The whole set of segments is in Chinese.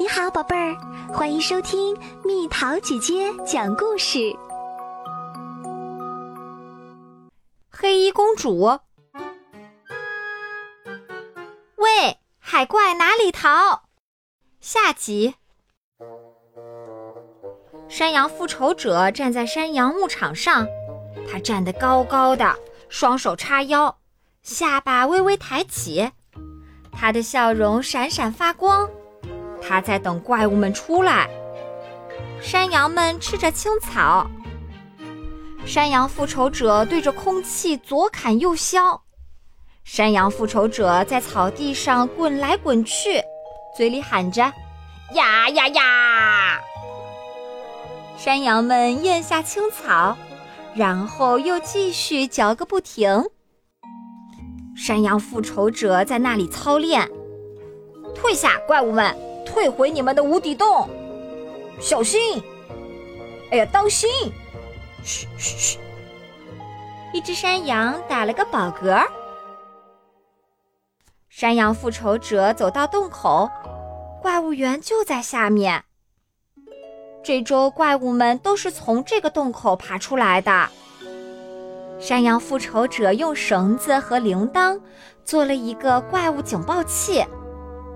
你好，宝贝儿，欢迎收听蜜桃姐姐讲故事。黑衣公主，喂，海怪哪里逃？下集。山羊复仇者站在山羊牧场上，他站得高高的，双手叉腰，下巴微微抬起，他的笑容闪闪发光。他在等怪物们出来。山羊们吃着青草。山羊复仇者对着空气左砍右削。山羊复仇者在草地上滚来滚去，嘴里喊着：“呀呀呀！”山羊们咽下青草，然后又继续嚼个不停。山羊复仇者在那里操练：“退下，怪物们！”退回你们的无底洞，小心！哎呀，当心！嘘嘘嘘！一只山羊打了个饱嗝。山羊复仇者走到洞口，怪物园就在下面。这周怪物们都是从这个洞口爬出来的。山羊复仇者用绳子和铃铛做了一个怪物警报器。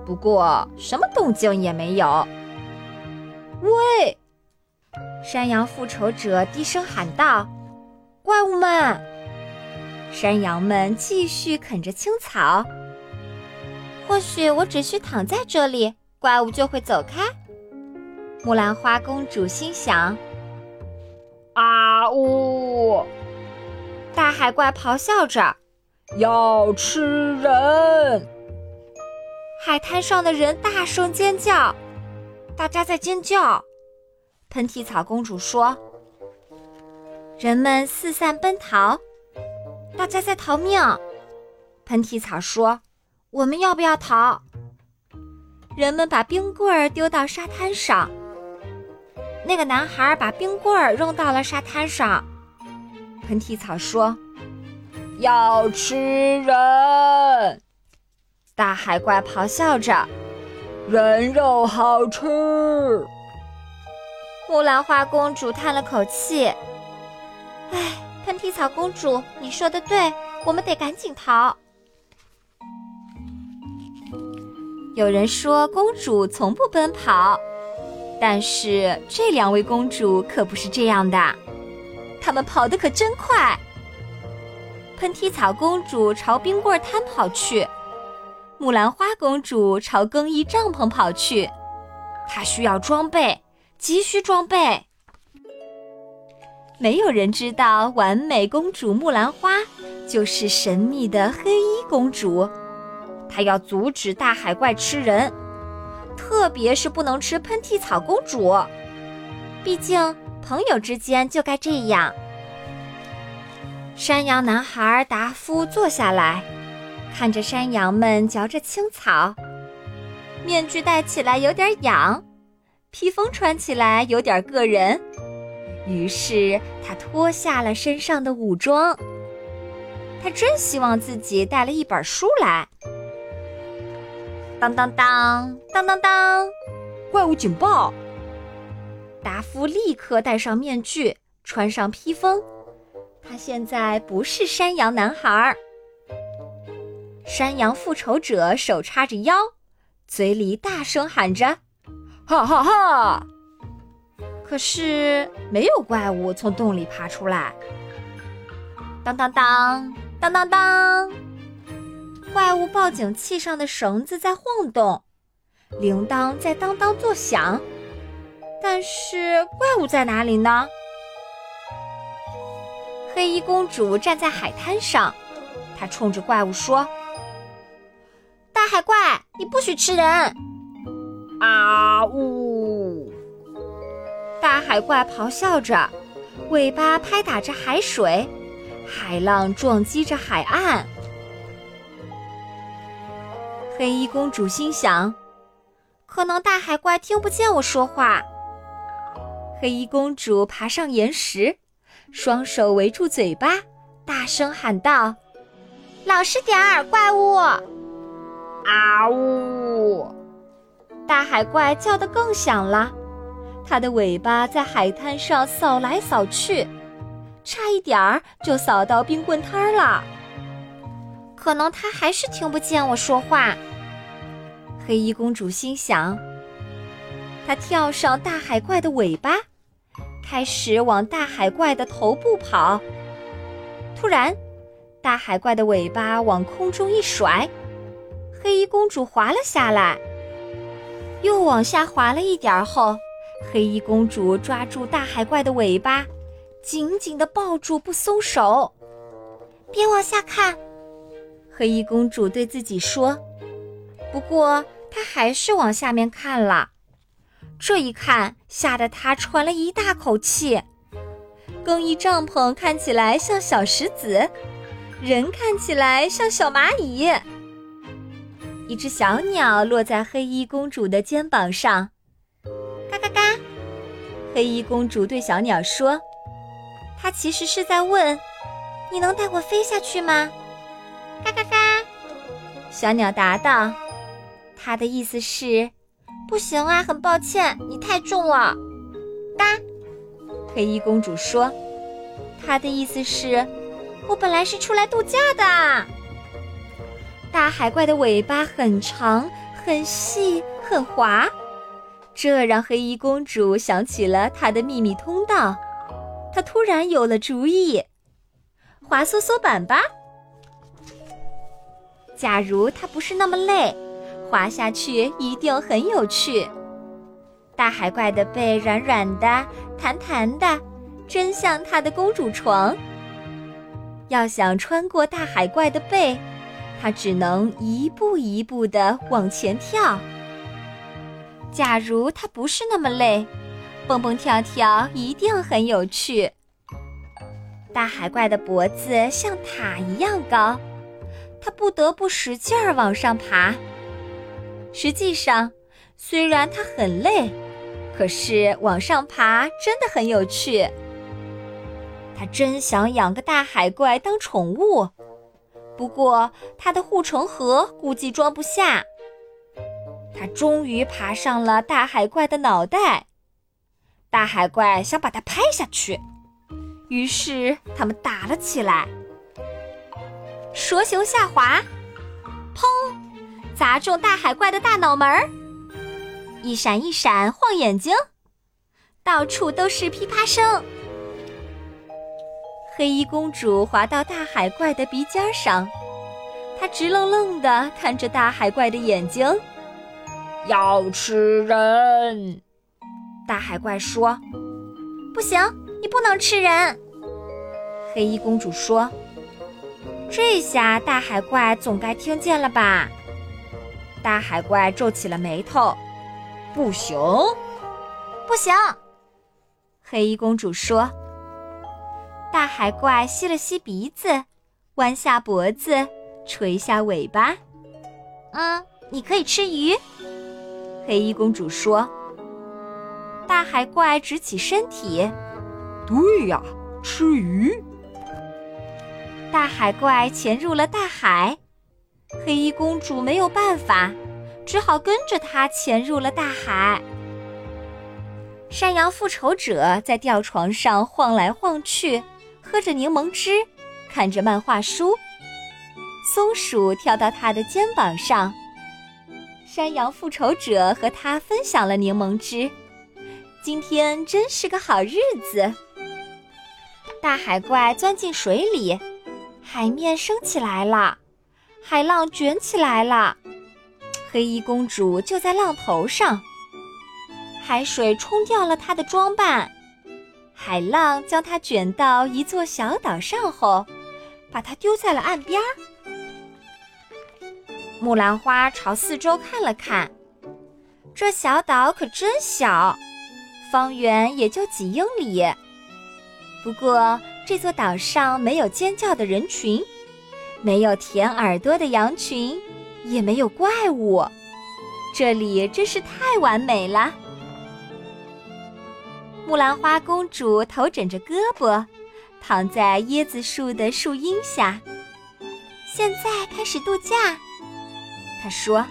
不过，什么动静也没有。喂！山羊复仇者低声喊道：“怪物们！”山羊们继续啃着青草。或许我只需躺在这里，怪物就会走开。木兰花公主心想：“啊呜！”大海怪咆哮着：“要吃人！”海滩上的人大声尖叫，大家在尖叫。喷嚏草公主说：“人们四散奔逃，大家在逃命。”喷嚏草说：“我们要不要逃？”人们把冰棍儿丢到沙滩上。那个男孩把冰棍儿扔到了沙滩上。喷嚏草说：“要吃人。”大海怪咆哮着：“人肉好吃！”木兰花公主叹了口气：“哎，喷嚏草公主，你说的对，我们得赶紧逃。”有人说公主从不奔跑，但是这两位公主可不是这样的，她们跑得可真快。喷嚏草公主朝冰棍摊跑去。木兰花公主朝更衣帐篷跑去，她需要装备，急需装备。没有人知道，完美公主木兰花就是神秘的黑衣公主。她要阻止大海怪吃人，特别是不能吃喷嚏草公主。毕竟朋友之间就该这样。山羊男孩达夫坐下来。看着山羊们嚼着青草，面具戴起来有点痒，披风穿起来有点硌人，于是他脱下了身上的武装。他真希望自己带了一本书来。当当当当当当，怪物警报！达夫立刻戴上面具，穿上披风。他现在不是山羊男孩儿。山羊复仇者手叉着腰，嘴里大声喊着：“哈哈哈！”可是没有怪物从洞里爬出来。当当当当当当，怪物报警器上的绳子在晃动，铃铛在当当作响。但是怪物在哪里呢？黑衣公主站在海滩上，她冲着怪物说。不许吃人！啊呜！大海怪咆哮着，尾巴拍打着海水，海浪撞击着海岸。黑衣公主心想：可能大海怪听不见我说话。黑衣公主爬上岩石，双手围住嘴巴，大声喊道：“老实点儿，怪物！”啊呜大海怪叫得更响了，它的尾巴在海滩上扫来扫去，差一点儿就扫到冰棍摊儿了。可能它还是听不见我说话。黑衣公主心想。她跳上大海怪的尾巴，开始往大海怪的头部跑。突然，大海怪的尾巴往空中一甩，黑衣公主滑了下来。又往下滑了一点后，黑衣公主抓住大海怪的尾巴，紧紧地抱住不松手。别往下看，黑衣公主对自己说。不过，她还是往下面看了。这一看，吓得她喘了一大口气。更衣帐篷看起来像小石子，人看起来像小蚂蚁。一只小鸟落在黑衣公主的肩膀上，嘎嘎嘎。黑衣公主对小鸟说：“她其实是在问，你能带我飞下去吗？”嘎嘎嘎。小鸟答道：“它的意思是。”不行啊，很抱歉，你太重了。嘎，黑衣公主说：“她的意思是，我本来是出来度假的。”大海怪的尾巴很长、很细、很滑，这让黑衣公主想起了她的秘密通道。她突然有了主意：滑梭梭板吧。假如它不是那么累。滑下去一定很有趣。大海怪的背软软的、弹弹的，真像它的公主床。要想穿过大海怪的背，它只能一步一步地往前跳。假如它不是那么累，蹦蹦跳跳一定很有趣。大海怪的脖子像塔一样高，它不得不使劲儿往上爬。实际上，虽然它很累，可是往上爬真的很有趣。他真想养个大海怪当宠物，不过他的护城河估计装不下。他终于爬上了大海怪的脑袋，大海怪想把它拍下去，于是他们打了起来。蛇形下滑，砰！砸中大海怪的大脑门儿，一闪一闪晃眼睛，到处都是噼啪声。黑衣公主滑到大海怪的鼻尖上，她直愣愣地看着大海怪的眼睛，要吃人。大海怪说：“不行，你不能吃人。”黑衣公主说：“这下大海怪总该听见了吧？”大海怪皱起了眉头，“不行，不行。”黑衣公主说。大海怪吸了吸鼻子，弯下脖子，垂下尾巴，“嗯，你可以吃鱼。”黑衣公主说。大海怪直起身体，“对呀，吃鱼。”大海怪潜入了大海。黑衣公主没有办法，只好跟着他潜入了大海。山羊复仇者在吊床上晃来晃去，喝着柠檬汁，看着漫画书。松鼠跳到他的肩膀上，山羊复仇者和他分享了柠檬汁。今天真是个好日子。大海怪钻进水里，海面升起来了。海浪卷起来了，黑衣公主就在浪头上。海水冲掉了她的装扮，海浪将它卷到一座小岛上后，把它丢在了岸边。木兰花朝四周看了看，这小岛可真小，方圆也就几英里。不过这座岛上没有尖叫的人群。没有舔耳朵的羊群，也没有怪物，这里真是太完美了。木兰花公主头枕着胳膊，躺在椰子树的树荫下。现在开始度假，她说：“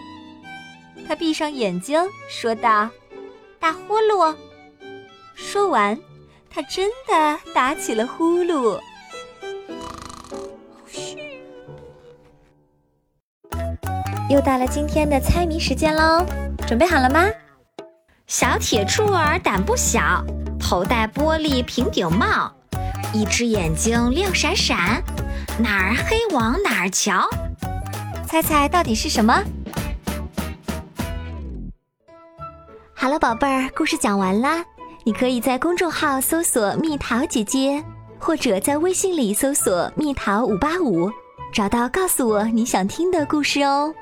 她闭上眼睛，说道：“打呼噜。”说完，她真的打起了呼噜。又到了今天的猜谜时间喽，准备好了吗？小铁柱儿胆不小，头戴玻璃平顶帽，一只眼睛亮闪闪，哪儿黑往哪儿瞧。猜猜到底是什么？好了，宝贝儿，故事讲完啦。你可以在公众号搜索“蜜桃姐姐”，或者在微信里搜索“蜜桃五八五”，找到告诉我你想听的故事哦。